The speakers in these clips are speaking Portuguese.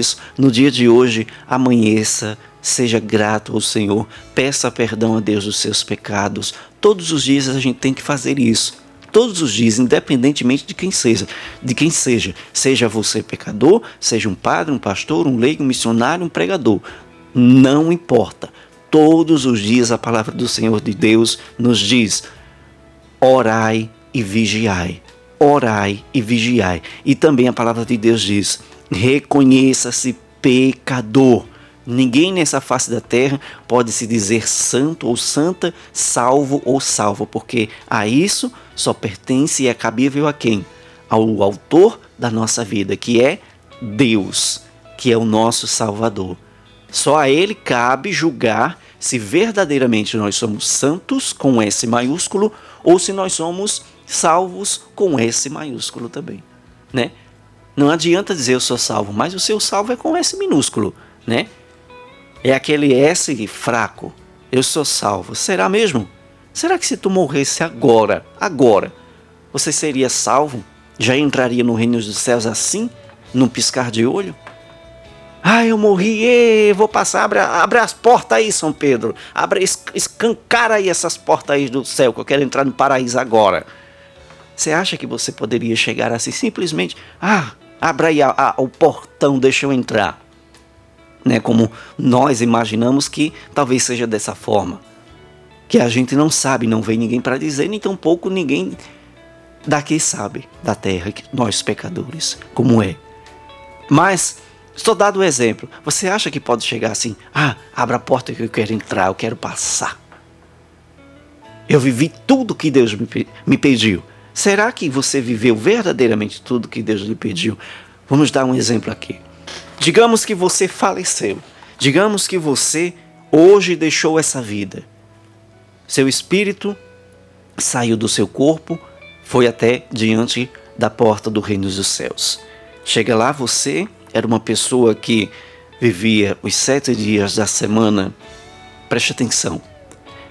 isso, no dia de hoje, amanheça, seja grato ao Senhor, peça perdão a Deus dos seus pecados. Todos os dias a gente tem que fazer isso. Todos os dias, independentemente de quem seja, de quem seja, seja você pecador, seja um padre, um pastor, um leigo, um missionário, um pregador, não importa. Todos os dias a palavra do Senhor de Deus nos diz: orai e vigiai. Orai e vigiai. E também a palavra de Deus diz: reconheça-se pecador. Ninguém nessa face da terra pode se dizer santo ou santa, salvo ou salvo, porque a isso só pertence e é cabível a quem? Ao autor da nossa vida, que é Deus, que é o nosso Salvador. Só a Ele cabe julgar se verdadeiramente nós somos santos com S maiúsculo ou se nós somos salvos com S maiúsculo também, né? Não adianta dizer eu sou salvo, mas o seu salvo é com S minúsculo, né? É aquele S fraco. Eu sou salvo. Será mesmo? Será que se tu morresse agora, agora, você seria salvo? Já entraria no reino dos céus assim, num piscar de olho? Ah, eu morri, Ei, vou passar, abre, abre as portas aí, São Pedro. Abre, escancara aí essas portas aí do céu, que eu quero entrar no paraíso agora. Você acha que você poderia chegar assim, simplesmente, ah, abra aí a, a, o portão, deixa eu entrar. Né, como nós imaginamos que talvez seja dessa forma. Que a gente não sabe, não vem ninguém para dizer, nem tampouco ninguém daqui sabe, da terra, nós pecadores, como é. Mas Estou dado o um exemplo. Você acha que pode chegar assim? Ah, abra a porta que eu quero entrar, eu quero passar. Eu vivi tudo que Deus me, me pediu. Será que você viveu verdadeiramente tudo que Deus lhe pediu? Vamos dar um exemplo aqui. Digamos que você faleceu. Digamos que você hoje deixou essa vida. Seu espírito saiu do seu corpo, foi até diante da porta do reino dos céus. Chega lá você era uma pessoa que vivia os sete dias da semana, preste atenção,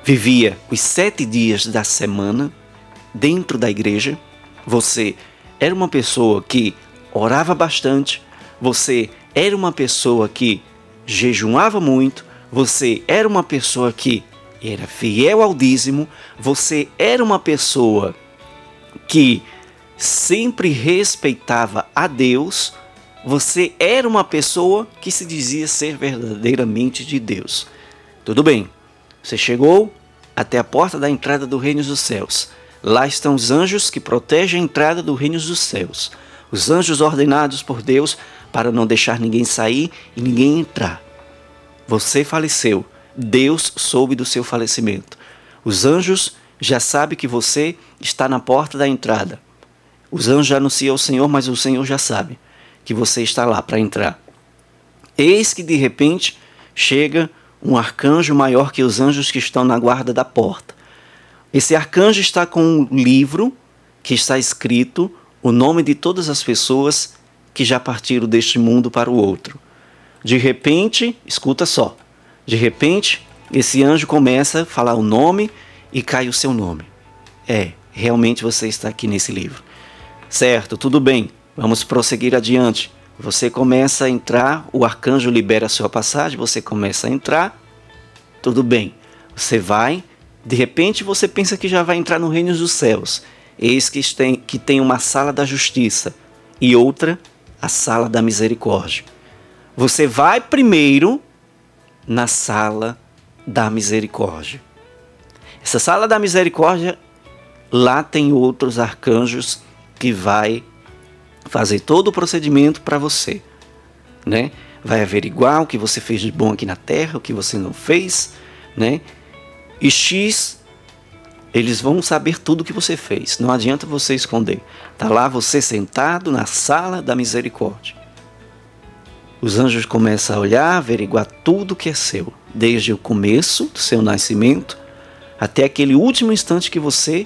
vivia os sete dias da semana dentro da igreja, você era uma pessoa que orava bastante, você era uma pessoa que jejuava muito, você era uma pessoa que era fiel ao dízimo, você era uma pessoa que sempre respeitava a Deus, você era uma pessoa que se dizia ser verdadeiramente de Deus. Tudo bem, você chegou até a porta da entrada do reino dos céus. Lá estão os anjos que protegem a entrada do reino dos céus. Os anjos ordenados por Deus para não deixar ninguém sair e ninguém entrar. Você faleceu. Deus soube do seu falecimento. Os anjos já sabem que você está na porta da entrada. Os anjos anunciam ao Senhor, mas o Senhor já sabe que você está lá para entrar. Eis que de repente chega um arcanjo maior que os anjos que estão na guarda da porta. Esse arcanjo está com um livro que está escrito o nome de todas as pessoas que já partiram deste mundo para o outro. De repente, escuta só, de repente, esse anjo começa a falar o nome e cai o seu nome. É, realmente você está aqui nesse livro. Certo, tudo bem. Vamos prosseguir adiante. Você começa a entrar, o arcanjo libera a sua passagem, você começa a entrar, tudo bem. Você vai, de repente você pensa que já vai entrar no reino dos céus. Eis que tem, que tem uma sala da justiça e outra, a sala da misericórdia. Você vai primeiro na sala da misericórdia. Essa sala da misericórdia, lá tem outros arcanjos que vai fazer todo o procedimento para você, né? Vai averiguar o que você fez de bom aqui na terra, o que você não fez, né? E X, eles vão saber tudo o que você fez. Não adianta você esconder. Tá lá você sentado na sala da misericórdia. Os anjos começam a olhar, averiguar tudo que é seu, desde o começo do seu nascimento até aquele último instante que você,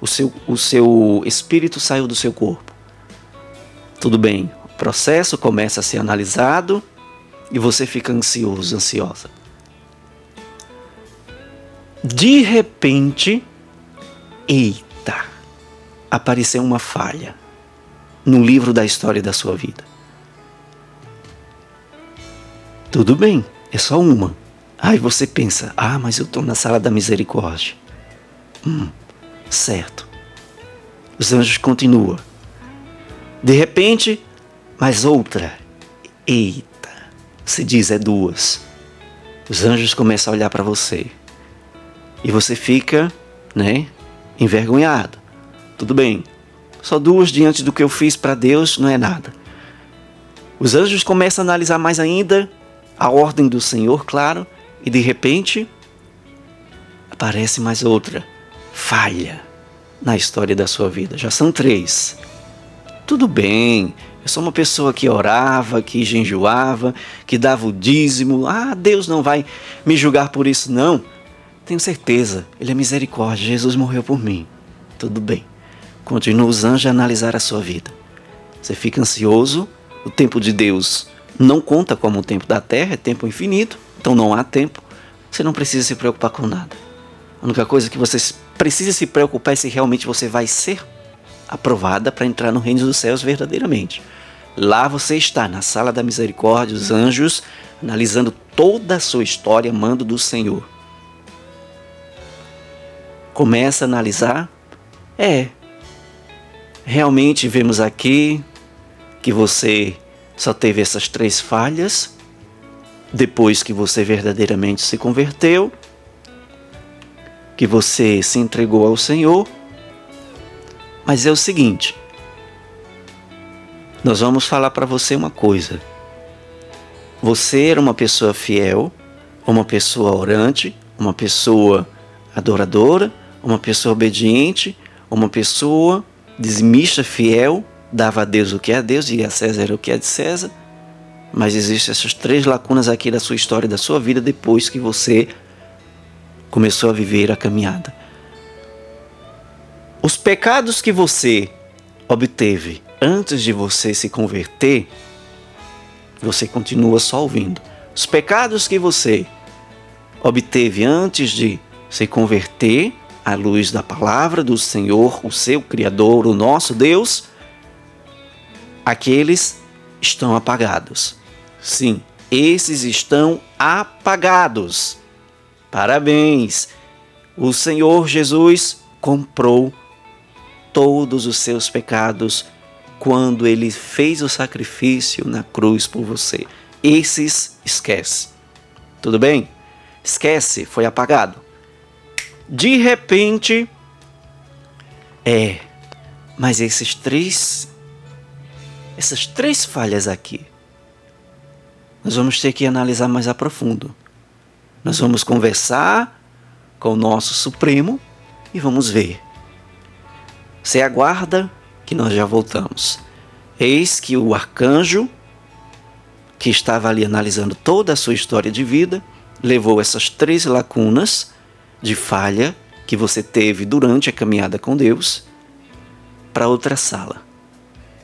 o seu, o seu espírito saiu do seu corpo. Tudo bem, o processo começa a ser analisado e você fica ansioso, ansiosa. De repente, eita, apareceu uma falha no livro da história da sua vida. Tudo bem, é só uma. Aí você pensa: ah, mas eu estou na sala da misericórdia. Hum, certo. Os anjos continuam. De repente, mais outra. Eita, se diz é duas. Os anjos começam a olhar para você. E você fica, né, envergonhado. Tudo bem. Só duas diante do que eu fiz para Deus não é nada. Os anjos começam a analisar mais ainda a ordem do Senhor, claro, e de repente aparece mais outra falha na história da sua vida. Já são três. Tudo bem, eu sou uma pessoa que orava, que jejuava, que dava o dízimo. Ah, Deus não vai me julgar por isso, não. Tenho certeza, Ele é misericórdia. Jesus morreu por mim. Tudo bem. Continua os anjos a analisar a sua vida. Você fica ansioso, o tempo de Deus não conta como o tempo da terra, é tempo infinito, então não há tempo. Você não precisa se preocupar com nada. A única coisa que você precisa se preocupar é se realmente você vai ser aprovada para entrar no reino dos céus verdadeiramente. Lá você está, na sala da misericórdia, os anjos, analisando toda a sua história, mando do Senhor. Começa a analisar. É, realmente vemos aqui que você só teve essas três falhas depois que você verdadeiramente se converteu, que você se entregou ao Senhor mas é o seguinte: nós vamos falar para você uma coisa. Você era uma pessoa fiel, uma pessoa orante, uma pessoa adoradora, uma pessoa obediente, uma pessoa dizimista fiel, dava a Deus o que é a Deus e a César o que é de César. Mas existem essas três lacunas aqui da sua história, da sua vida, depois que você começou a viver a caminhada. Os pecados que você obteve antes de você se converter, você continua só ouvindo. Os pecados que você obteve antes de se converter à luz da palavra do Senhor, o seu Criador, o nosso Deus, aqueles estão apagados. Sim, esses estão apagados. Parabéns! O Senhor Jesus comprou todos os seus pecados quando ele fez o sacrifício na cruz por você. Esses esquece. Tudo bem? Esquece, foi apagado. De repente, é, mas esses três, essas três falhas aqui, nós vamos ter que analisar mais a profundo. Nós vamos conversar com o nosso Supremo e vamos ver você aguarda que nós já voltamos. Eis que o arcanjo, que estava ali analisando toda a sua história de vida, levou essas três lacunas de falha que você teve durante a caminhada com Deus para outra sala.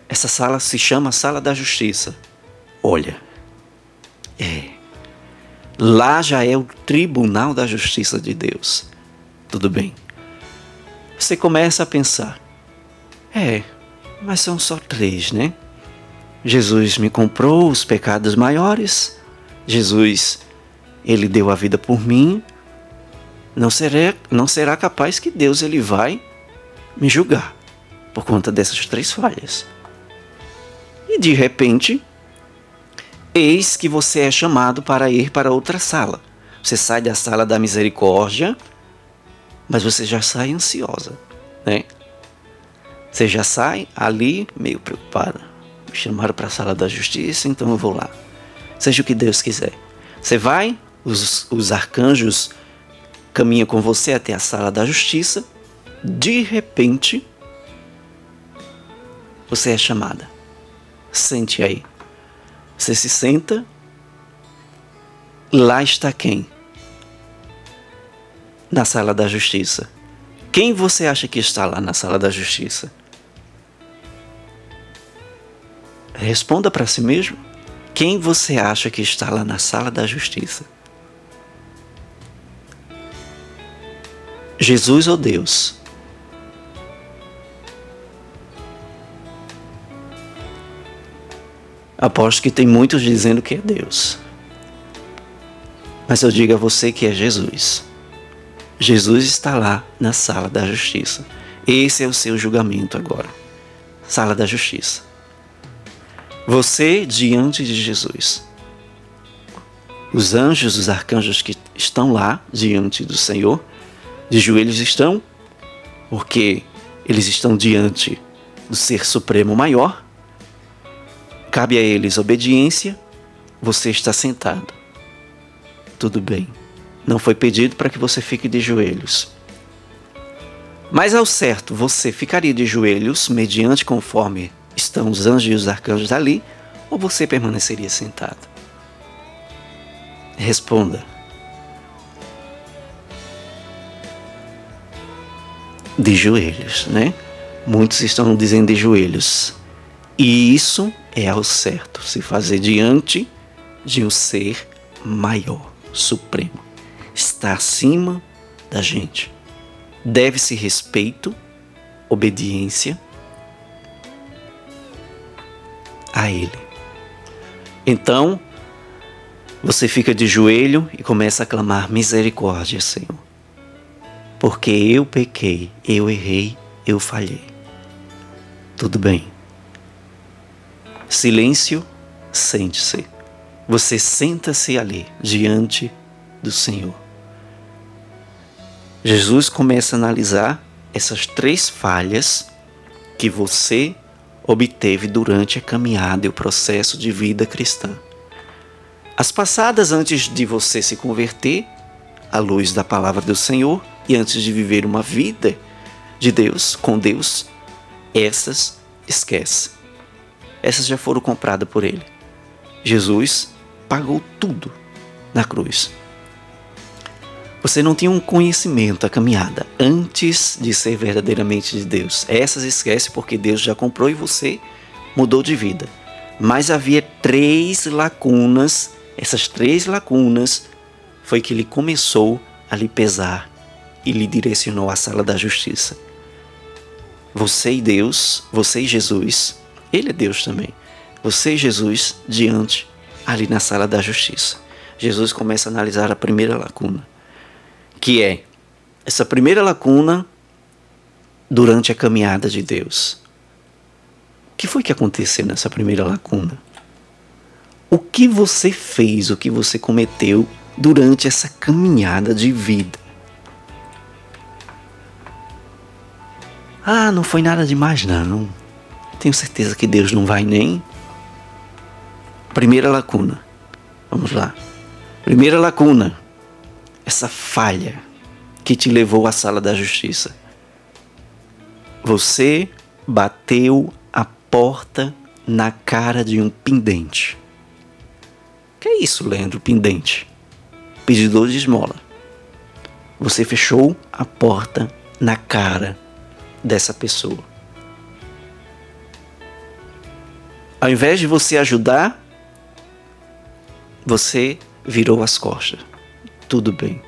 Essa sala se chama Sala da Justiça. Olha, é. Lá já é o tribunal da justiça de Deus. Tudo bem. Você começa a pensar: é, mas são só três, né? Jesus me comprou os pecados maiores. Jesus, ele deu a vida por mim. Não será, não será capaz que Deus ele vai me julgar por conta dessas três falhas. E de repente, eis que você é chamado para ir para outra sala. Você sai da sala da misericórdia, mas você já sai ansiosa, né? Você já sai ali meio preocupada. Me chamaram para a sala da justiça, então eu vou lá. Seja o que Deus quiser. Você vai, os, os arcanjos caminham com você até a sala da justiça. De repente, você é chamada. Sente aí. Você se senta. Lá está quem? Na sala da justiça. Quem você acha que está lá na sala da justiça? Responda para si mesmo. Quem você acha que está lá na sala da justiça? Jesus ou Deus? Aposto que tem muitos dizendo que é Deus. Mas eu digo a você que é Jesus. Jesus está lá na sala da justiça. Esse é o seu julgamento agora. Sala da justiça. Você diante de Jesus. Os anjos, os arcanjos que estão lá diante do Senhor, de joelhos estão, porque eles estão diante do Ser Supremo Maior. Cabe a eles obediência. Você está sentado. Tudo bem. Não foi pedido para que você fique de joelhos. Mas ao certo, você ficaria de joelhos mediante conforme estão os anjos e os arcanjos ali, ou você permaneceria sentado? Responda. De joelhos, né? Muitos estão dizendo de joelhos. E isso é ao certo, se fazer diante de um ser maior, supremo. Está acima da gente. Deve-se respeito, obediência a Ele. Então, você fica de joelho e começa a clamar misericórdia, Senhor. Porque eu pequei, eu errei, eu falhei. Tudo bem. Silêncio, sente-se. Você senta-se ali, diante do Senhor. Jesus começa a analisar essas três falhas que você obteve durante a caminhada e o processo de vida cristã. As passadas antes de você se converter à luz da palavra do Senhor e antes de viver uma vida de Deus, com Deus, essas esquece. Essas já foram compradas por Ele. Jesus pagou tudo na cruz. Você não tinha um conhecimento, a caminhada, antes de ser verdadeiramente de Deus. Essas esquece porque Deus já comprou e você mudou de vida. Mas havia três lacunas, essas três lacunas foi que ele começou a lhe pesar e lhe direcionou à sala da justiça. Você e Deus, você e Jesus, ele é Deus também. Você e Jesus diante ali na sala da justiça. Jesus começa a analisar a primeira lacuna que é essa primeira lacuna durante a caminhada de Deus. O que foi que aconteceu nessa primeira lacuna? O que você fez, o que você cometeu durante essa caminhada de vida? Ah, não foi nada demais, não. Tenho certeza que Deus não vai nem. Primeira lacuna. Vamos lá. Primeira lacuna essa falha que te levou à sala da justiça. Você bateu a porta na cara de um pendente. Que é isso, Leandro? Pendente. Pedidor de esmola. Você fechou a porta na cara dessa pessoa. Ao invés de você ajudar, você virou as costas tudo bem.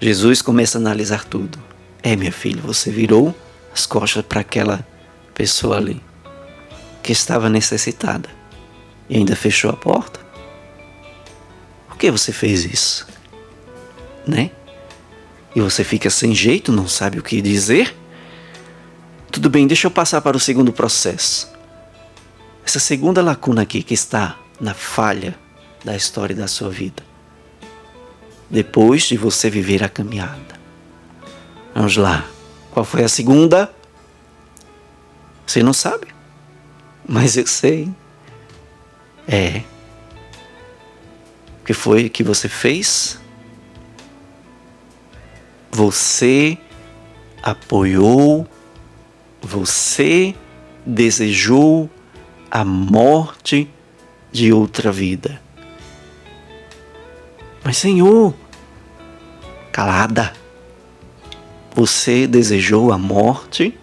Jesus começa a analisar tudo. É, minha filha, você virou as costas para aquela pessoa ali que estava necessitada e ainda fechou a porta? Por que você fez isso? Né? E você fica sem jeito, não sabe o que dizer? Tudo bem, deixa eu passar para o segundo processo. Essa segunda lacuna aqui que está na falha da história da sua vida depois de você viver a caminhada. Vamos lá. Qual foi a segunda? Você não sabe? Mas eu sei. É. O que foi que você fez? Você apoiou, você desejou a morte de outra vida. Mas, Senhor, calada, você desejou a morte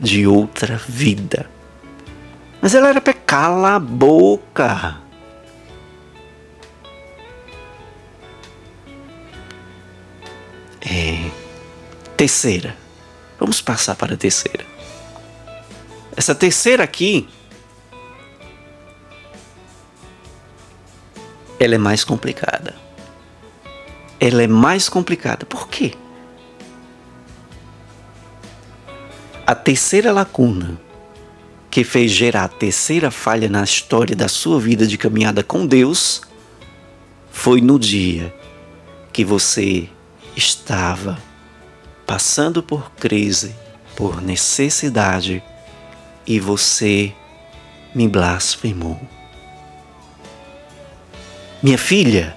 de outra vida. Mas ela era para cala a boca. É. Terceira. Vamos passar para a terceira. Essa terceira aqui. Ela é mais complicada. ela é mais complicada. Por quê? A terceira lacuna que fez gerar a terceira falha na história da sua vida de caminhada com Deus foi no dia que você estava passando por crise, por necessidade e você me blasfemou. Minha filha,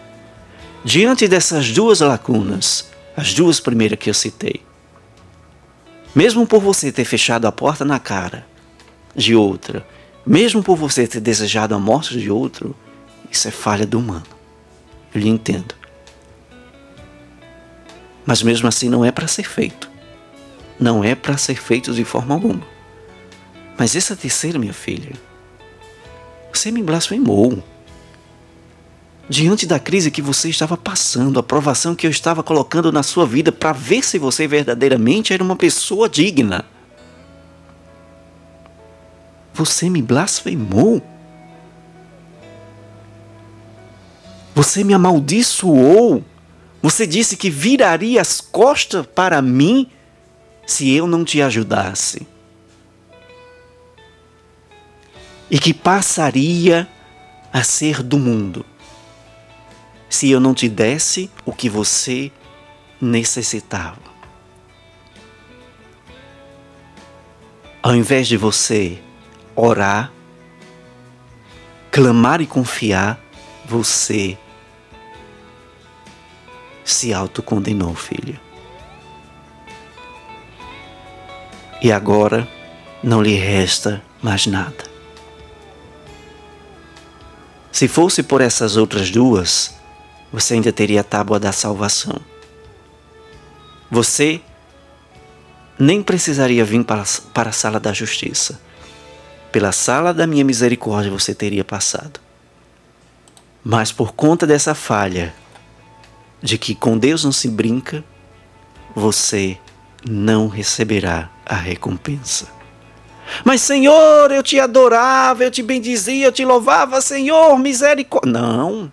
diante dessas duas lacunas, as duas primeiras que eu citei, mesmo por você ter fechado a porta na cara de outra, mesmo por você ter desejado a morte de outro, isso é falha do humano. Eu lhe entendo. Mas mesmo assim não é para ser feito. Não é para ser feito de forma alguma. Mas essa terceira, minha filha, você me blasfemou. Diante da crise que você estava passando, a provação que eu estava colocando na sua vida para ver se você verdadeiramente era uma pessoa digna. Você me blasfemou. Você me amaldiçoou. Você disse que viraria as costas para mim se eu não te ajudasse. E que passaria a ser do mundo se eu não te desse o que você necessitava. Ao invés de você orar, clamar e confiar, você se autocondenou, filho. E agora não lhe resta mais nada. Se fosse por essas outras duas, você ainda teria a tábua da salvação. Você nem precisaria vir para, para a sala da justiça. Pela sala da minha misericórdia você teria passado. Mas por conta dessa falha, de que com Deus não se brinca, você não receberá a recompensa. Mas Senhor, eu te adorava, eu te bendizia, eu te louvava, Senhor, misericórdia. Não.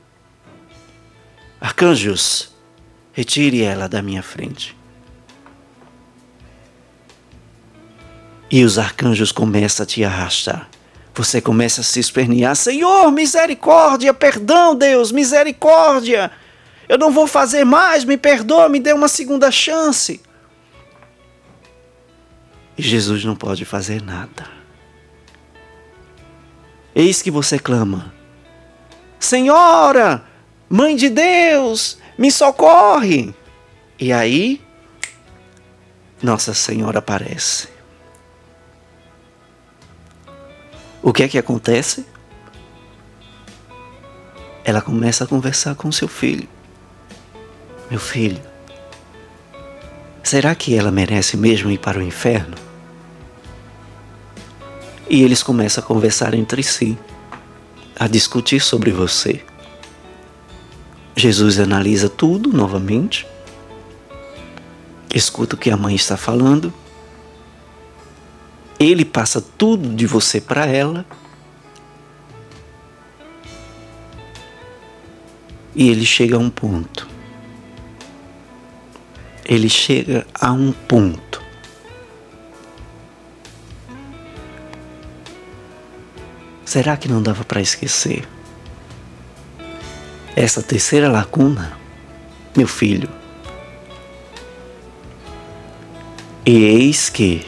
Arcanjos, retire ela da minha frente. E os arcanjos começam a te arrastar. Você começa a se espernear: Senhor, misericórdia, perdão, Deus, misericórdia. Eu não vou fazer mais, me perdoa, me dê uma segunda chance. E Jesus não pode fazer nada. Eis que você clama: Senhora, Mãe de Deus, me socorre! E aí, Nossa Senhora aparece. O que é que acontece? Ela começa a conversar com seu filho. Meu filho, será que ela merece mesmo ir para o inferno? E eles começam a conversar entre si, a discutir sobre você. Jesus analisa tudo novamente, escuta o que a mãe está falando, ele passa tudo de você para ela. E ele chega a um ponto. Ele chega a um ponto. Será que não dava para esquecer? essa terceira lacuna, meu filho. E eis que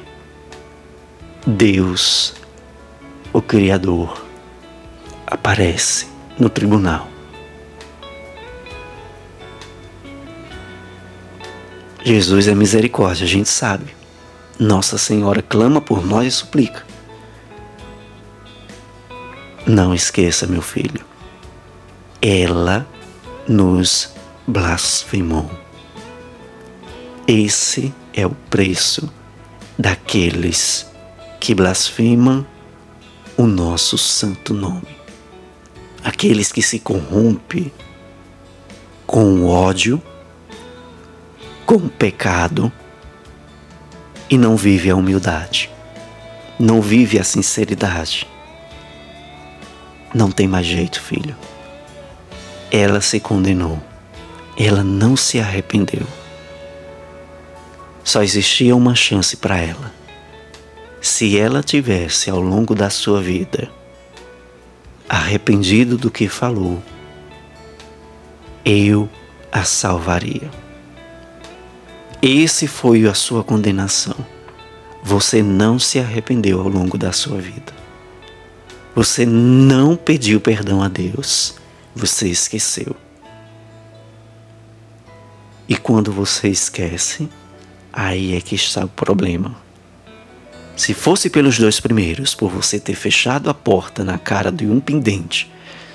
Deus, o Criador, aparece no tribunal. Jesus é misericórdia, a gente sabe. Nossa Senhora clama por nós e suplica. Não esqueça, meu filho ela nos blasfemou. Esse é o preço daqueles que blasfemam o nosso santo nome. Aqueles que se corrompem com o ódio, com pecado e não vive a humildade, não vive a sinceridade. Não tem mais jeito, filho ela se condenou. ela não se arrependeu. Só existia uma chance para ela. Se ela tivesse ao longo da sua vida arrependido do que falou, eu a salvaria. Esse foi a sua condenação. Você não se arrependeu ao longo da sua vida. Você não pediu perdão a Deus. Você esqueceu. E quando você esquece, aí é que está o problema. Se fosse pelos dois primeiros, por você ter fechado a porta na cara de um pendente,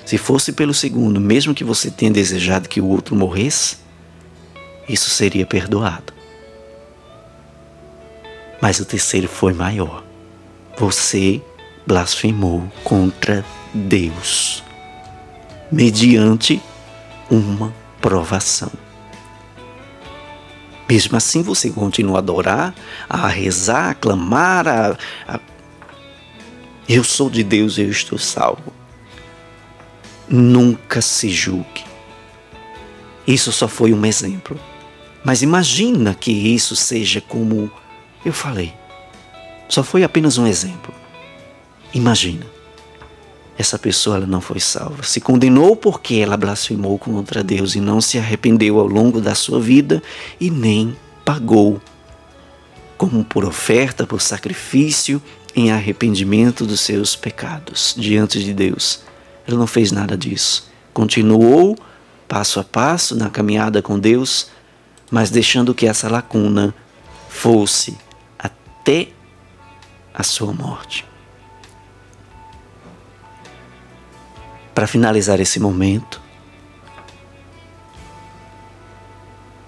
se fosse pelo segundo, mesmo que você tenha desejado que o outro morresse, isso seria perdoado. Mas o terceiro foi maior. Você blasfemou contra Deus, mediante uma provação. Mesmo assim, você continua a adorar, a rezar, a clamar, a, a... Eu sou de Deus, eu estou salvo. Nunca se julgue. Isso só foi um exemplo. Mas imagina que isso seja como eu falei. Só foi apenas um exemplo. Imagina. Essa pessoa ela não foi salva. Se condenou porque ela blasfemou contra Deus e não se arrependeu ao longo da sua vida e nem pagou como por oferta, por sacrifício, em arrependimento dos seus pecados diante de Deus. Ela não fez nada disso. Continuou passo a passo na caminhada com Deus, mas deixando que essa lacuna fosse até a sua morte. Para finalizar esse momento,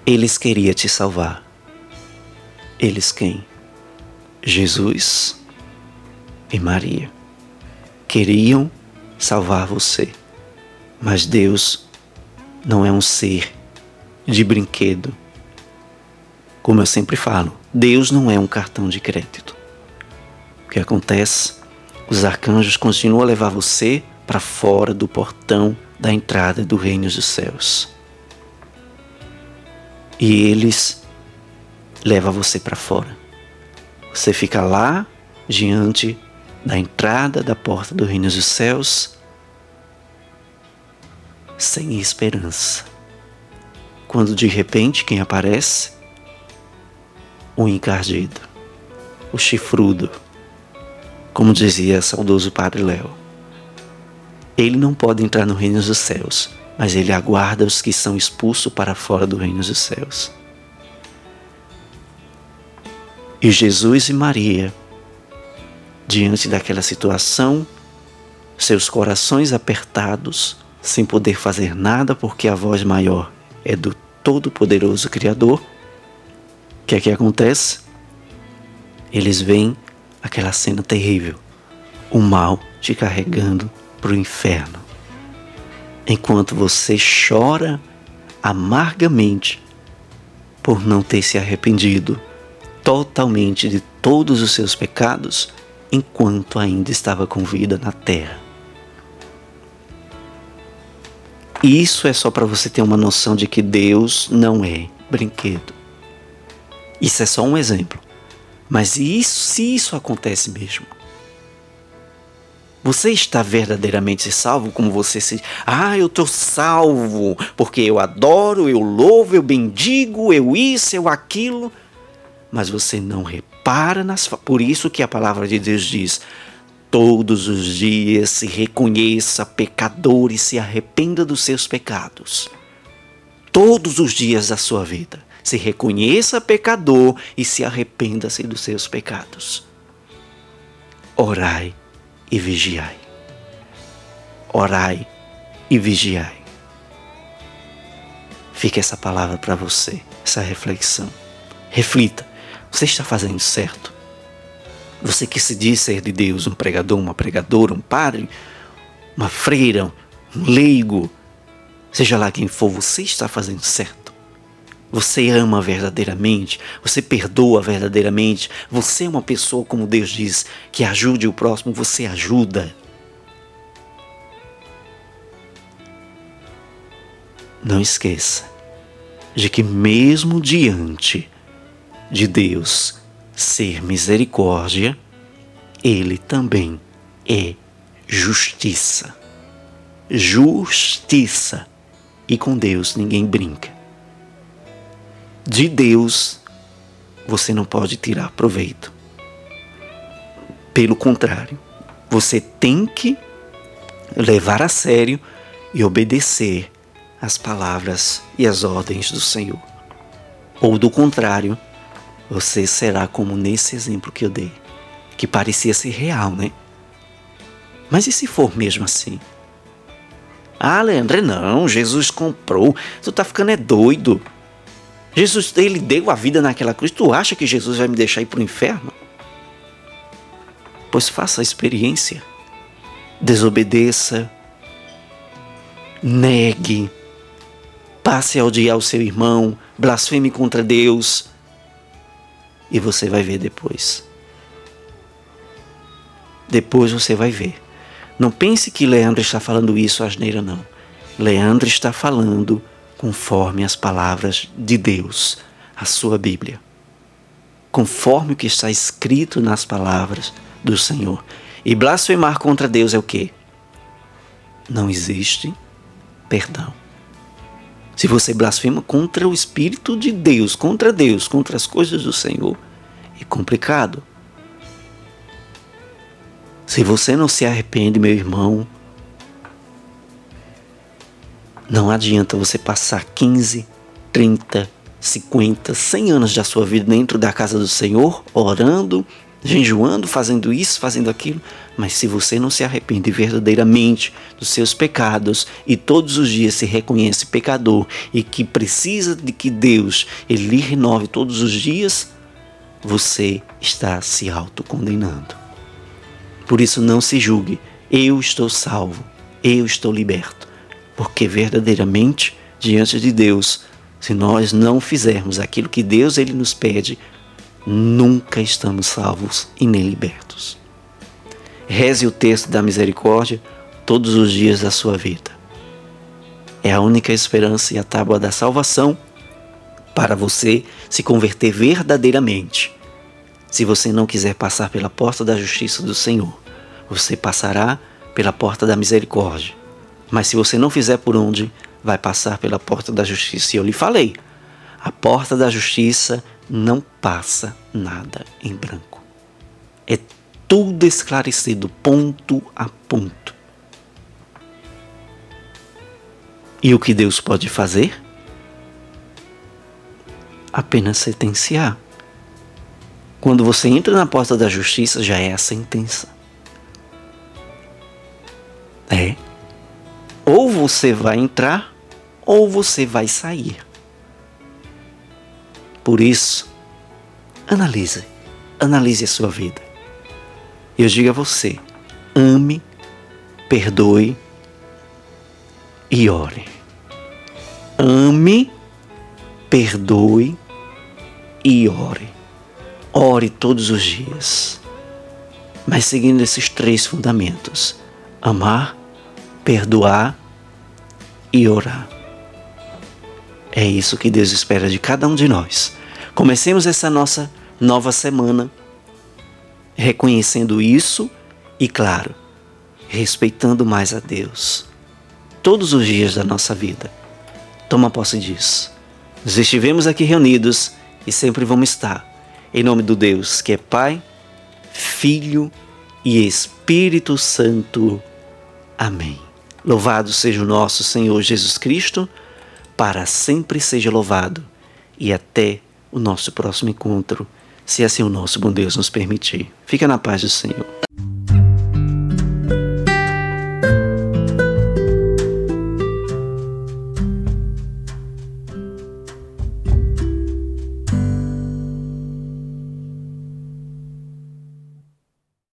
eles queriam te salvar. Eles quem? Jesus e Maria. Queriam salvar você. Mas Deus não é um ser de brinquedo. Como eu sempre falo, Deus não é um cartão de crédito. O que acontece? Os arcanjos continuam a levar você para fora do portão da entrada do reino dos céus. E eles levam você para fora. Você fica lá diante da entrada da porta do reino dos céus sem esperança. Quando de repente quem aparece? O encardido, o chifrudo, como dizia saudoso Padre Léo ele não pode entrar no reino dos céus, mas ele aguarda os que são expulsos para fora do reino dos céus. E Jesus e Maria, diante daquela situação, seus corações apertados, sem poder fazer nada porque a voz maior é do Todo-Poderoso Criador, o que é que acontece? Eles veem aquela cena terrível, o mal te carregando para o inferno. Enquanto você chora amargamente por não ter se arrependido totalmente de todos os seus pecados enquanto ainda estava com vida na terra. Isso é só para você ter uma noção de que Deus não é brinquedo. Isso é só um exemplo. Mas isso, se isso acontece mesmo, você está verdadeiramente salvo como você se. Ah, eu estou salvo porque eu adoro, eu louvo, eu bendigo, eu isso, eu aquilo. Mas você não repara nas. Por isso que a palavra de Deus diz: todos os dias se reconheça pecador e se arrependa dos seus pecados. Todos os dias da sua vida. Se reconheça pecador e se arrependa-se dos seus pecados. Orai e vigiai. Orai e vigiai. Fica essa palavra para você, essa reflexão. Reflita: você está fazendo certo? Você que se diz ser de Deus, um pregador, uma pregadora, um padre, uma freira, um leigo, seja lá quem for, você está fazendo certo? Você ama verdadeiramente, você perdoa verdadeiramente, você é uma pessoa, como Deus diz, que ajude o próximo, você ajuda. Não esqueça de que, mesmo diante de Deus ser misericórdia, Ele também é justiça. Justiça. E com Deus ninguém brinca. De Deus você não pode tirar proveito. Pelo contrário, você tem que levar a sério e obedecer as palavras e as ordens do Senhor. Ou do contrário, você será como nesse exemplo que eu dei, que parecia ser real, né? Mas e se for mesmo assim? Ah, Leandro, não, Jesus comprou. Tu tá ficando é doido. Jesus, ele deu a vida naquela cruz. Tu acha que Jesus vai me deixar ir pro inferno? Pois faça a experiência. Desobedeça. Negue. Passe a odiar o seu irmão. Blasfeme contra Deus. E você vai ver depois. Depois você vai ver. Não pense que Leandro está falando isso asneira, não. Leandro está falando conforme as palavras de Deus, a sua Bíblia. Conforme o que está escrito nas palavras do Senhor. E blasfemar contra Deus é o quê? Não existe perdão. Se você blasfema contra o Espírito de Deus, contra Deus, contra as coisas do Senhor, é complicado. Se você não se arrepende, meu irmão, não adianta você passar 15, 30, 50, 100 anos da sua vida dentro da casa do Senhor, orando, jejuando, fazendo isso, fazendo aquilo, mas se você não se arrepende verdadeiramente dos seus pecados e todos os dias se reconhece pecador e que precisa de que Deus ele lhe renove todos os dias, você está se autocondenando. Por isso não se julgue. Eu estou salvo. Eu estou liberto. Porque verdadeiramente, diante de Deus, se nós não fizermos aquilo que Deus ele nos pede, nunca estamos salvos e nem libertos. Reze o texto da misericórdia todos os dias da sua vida. É a única esperança e a tábua da salvação para você se converter verdadeiramente se você não quiser passar pela porta da justiça do Senhor, você passará pela porta da misericórdia. Mas se você não fizer por onde, vai passar pela porta da justiça. E eu lhe falei: a porta da justiça não passa nada em branco. É tudo esclarecido, ponto a ponto. E o que Deus pode fazer? Apenas sentenciar. Quando você entra na porta da justiça, já é a sentença. É. Ou você vai entrar, ou você vai sair. Por isso, analise, analise a sua vida. Eu digo a você: ame, perdoe e ore. Ame, perdoe e ore. Ore todos os dias, mas seguindo esses três fundamentos: amar, perdoar e orar. É isso que Deus espera de cada um de nós. Comecemos essa nossa nova semana reconhecendo isso e, claro, respeitando mais a Deus todos os dias da nossa vida. Toma posse disso. Nós estivemos aqui reunidos e sempre vamos estar em nome do Deus que é Pai, Filho e Espírito Santo. Amém. Louvado seja o nosso Senhor Jesus Cristo, para sempre seja louvado e até o nosso próximo encontro, se assim o nosso bom Deus nos permitir. Fica na paz do Senhor.